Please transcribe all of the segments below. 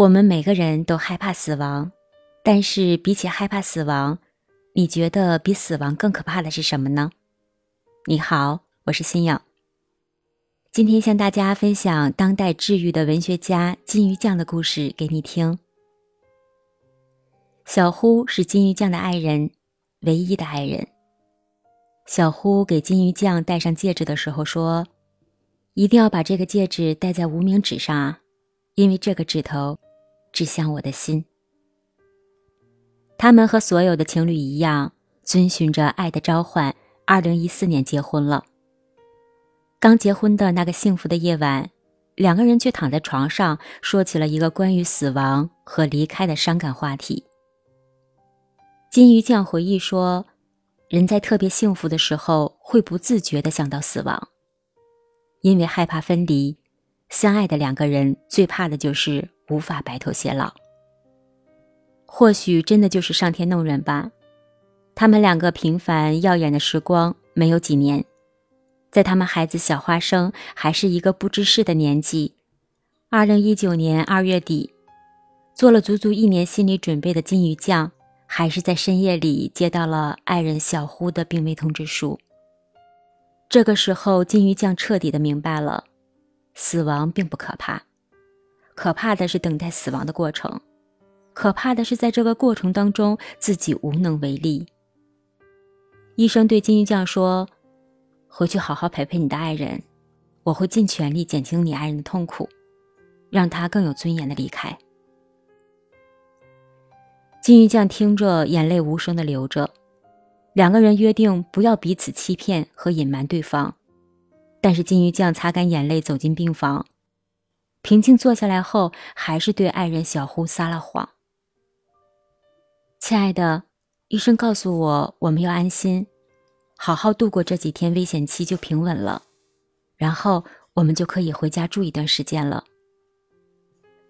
我们每个人都害怕死亡，但是比起害怕死亡，你觉得比死亡更可怕的是什么呢？你好，我是新颖。今天向大家分享当代治愈的文学家金鱼酱的故事给你听。小呼是金鱼酱的爱人，唯一的爱人。小呼给金鱼酱戴上戒指的时候说：“一定要把这个戒指戴在无名指上啊，因为这个指头。”指向我的心。他们和所有的情侣一样，遵循着爱的召唤，二零一四年结婚了。刚结婚的那个幸福的夜晚，两个人却躺在床上，说起了一个关于死亡和离开的伤感话题。金鱼酱回忆说：“人在特别幸福的时候，会不自觉地想到死亡，因为害怕分离。相爱的两个人最怕的就是。”无法白头偕老，或许真的就是上天弄人吧。他们两个平凡耀眼的时光没有几年，在他们孩子小花生还是一个不知事的年纪，二零一九年二月底，做了足足一年心理准备的金鱼酱，还是在深夜里接到了爱人小呼的病危通知书。这个时候，金鱼酱彻底的明白了，死亡并不可怕。可怕的是等待死亡的过程，可怕的是在这个过程当中自己无能为力。医生对金鱼酱说：“回去好好陪陪你的爱人，我会尽全力减轻你爱人的痛苦，让他更有尊严的离开。”金鱼酱听着，眼泪无声的流着。两个人约定不要彼此欺骗和隐瞒对方，但是金鱼酱擦干眼泪走进病房。平静坐下来后，还是对爱人小胡撒了谎。亲爱的，医生告诉我，我们要安心，好好度过这几天危险期就平稳了，然后我们就可以回家住一段时间了。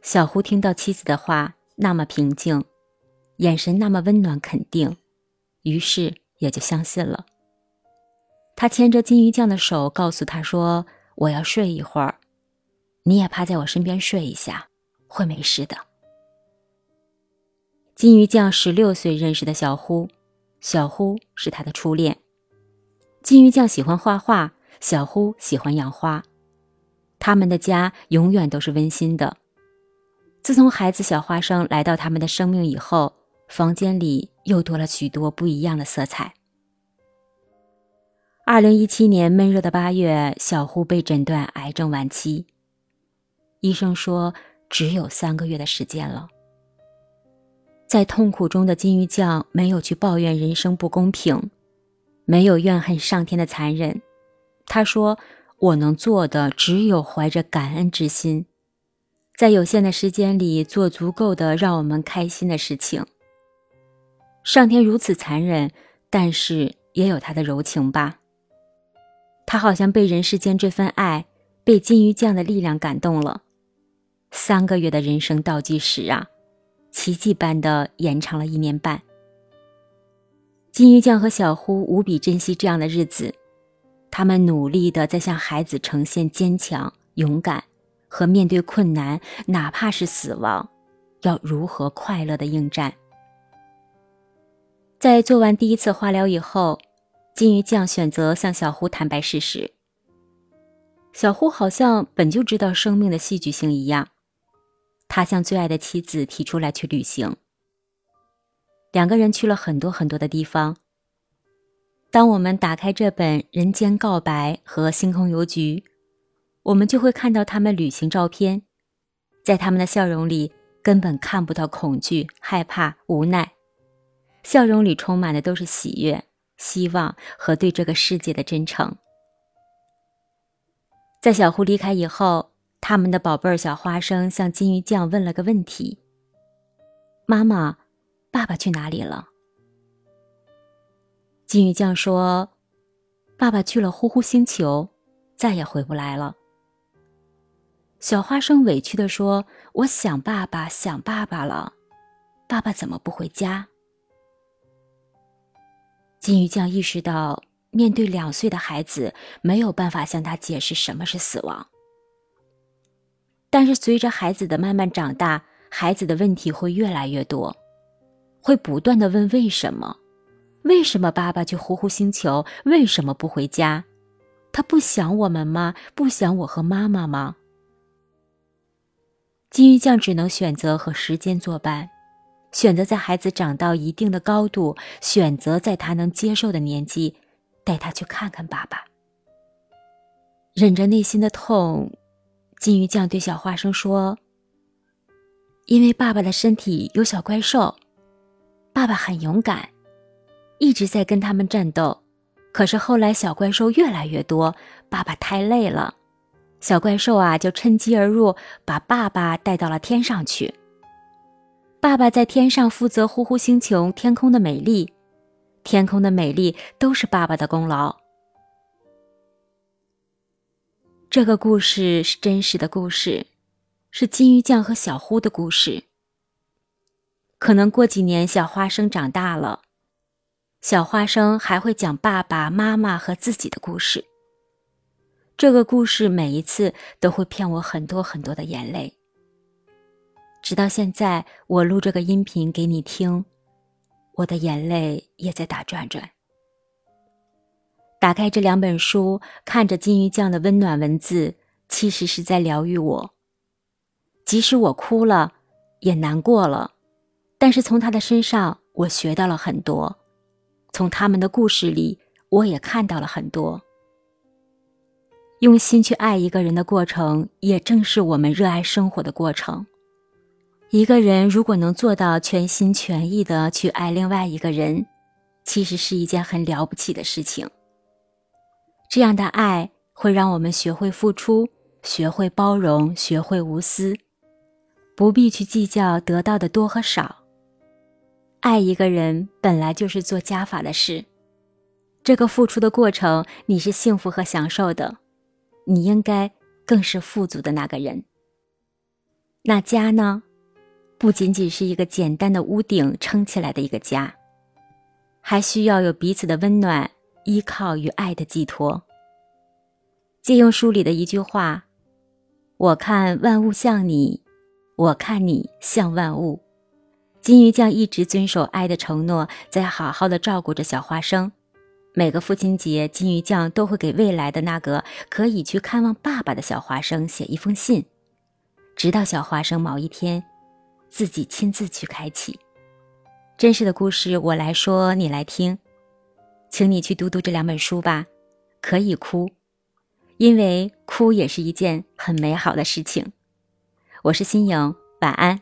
小胡听到妻子的话那么平静，眼神那么温暖肯定，于是也就相信了。他牵着金鱼酱的手，告诉他说：“我要睡一会儿。”你也趴在我身边睡一下，会没事的。金鱼酱十六岁认识的小呼，小呼是他的初恋。金鱼酱喜欢画画，小呼喜欢养花，他们的家永远都是温馨的。自从孩子小花生来到他们的生命以后，房间里又多了许多不一样的色彩。二零一七年闷热的八月，小胡被诊断癌症晚期。医生说，只有三个月的时间了。在痛苦中的金鱼酱没有去抱怨人生不公平，没有怨恨上天的残忍。他说：“我能做的只有怀着感恩之心，在有限的时间里做足够的让我们开心的事情。上天如此残忍，但是也有他的柔情吧。他好像被人世间这份爱，被金鱼酱的力量感动了。”三个月的人生倒计时啊，奇迹般的延长了一年半。金鱼酱和小呼无比珍惜这样的日子，他们努力的在向孩子呈现坚强、勇敢和面对困难，哪怕是死亡，要如何快乐的应战。在做完第一次化疗以后，金鱼酱选择向小胡坦白事实。小胡好像本就知道生命的戏剧性一样。他向最爱的妻子提出来去旅行，两个人去了很多很多的地方。当我们打开这本《人间告白》和《星空邮局》，我们就会看到他们旅行照片，在他们的笑容里根本看不到恐惧、害怕、无奈，笑容里充满的都是喜悦、希望和对这个世界的真诚。在小胡离开以后。他们的宝贝儿小花生向金鱼酱问了个问题：“妈妈，爸爸去哪里了？”金鱼酱说：“爸爸去了呼呼星球，再也回不来了。”小花生委屈的说：“我想爸爸，想爸爸了，爸爸怎么不回家？”金鱼酱意识到，面对两岁的孩子，没有办法向他解释什么是死亡。但是随着孩子的慢慢长大，孩子的问题会越来越多，会不断的问为什么？为什么爸爸去呼呼星球？为什么不回家？他不想我们吗？不想我和妈妈吗？金鱼酱只能选择和时间作伴，选择在孩子长到一定的高度，选择在他能接受的年纪，带他去看看爸爸。忍着内心的痛，金鱼酱对小花生说：“因为爸爸的身体有小怪兽，爸爸很勇敢，一直在跟他们战斗。可是后来小怪兽越来越多，爸爸太累了，小怪兽啊就趁机而入，把爸爸带到了天上去。爸爸在天上负责呼呼星球天空的美丽，天空的美丽都是爸爸的功劳。”这个故事是真实的故事，是金鱼酱和小呼的故事。可能过几年，小花生长大了，小花生还会讲爸爸妈妈和自己的故事。这个故事每一次都会骗我很多很多的眼泪。直到现在，我录这个音频给你听，我的眼泪也在打转转。打开这两本书，看着金鱼酱的温暖文字，其实是在疗愈我。即使我哭了，也难过了，但是从他的身上，我学到了很多；从他们的故事里，我也看到了很多。用心去爱一个人的过程，也正是我们热爱生活的过程。一个人如果能做到全心全意的去爱另外一个人，其实是一件很了不起的事情。这样的爱会让我们学会付出，学会包容，学会无私，不必去计较得到的多和少。爱一个人本来就是做加法的事，这个付出的过程你是幸福和享受的，你应该更是富足的那个人。那家呢，不仅仅是一个简单的屋顶撑起来的一个家，还需要有彼此的温暖。依靠与爱的寄托。借用书里的一句话：“我看万物像你，我看你像万物。”金鱼酱一直遵守爱的承诺，在好好的照顾着小花生。每个父亲节，金鱼酱都会给未来的那个可以去看望爸爸的小花生写一封信，直到小花生某一天自己亲自去开启。真实的故事，我来说，你来听。请你去读读这两本书吧，可以哭，因为哭也是一件很美好的事情。我是新颖，晚安。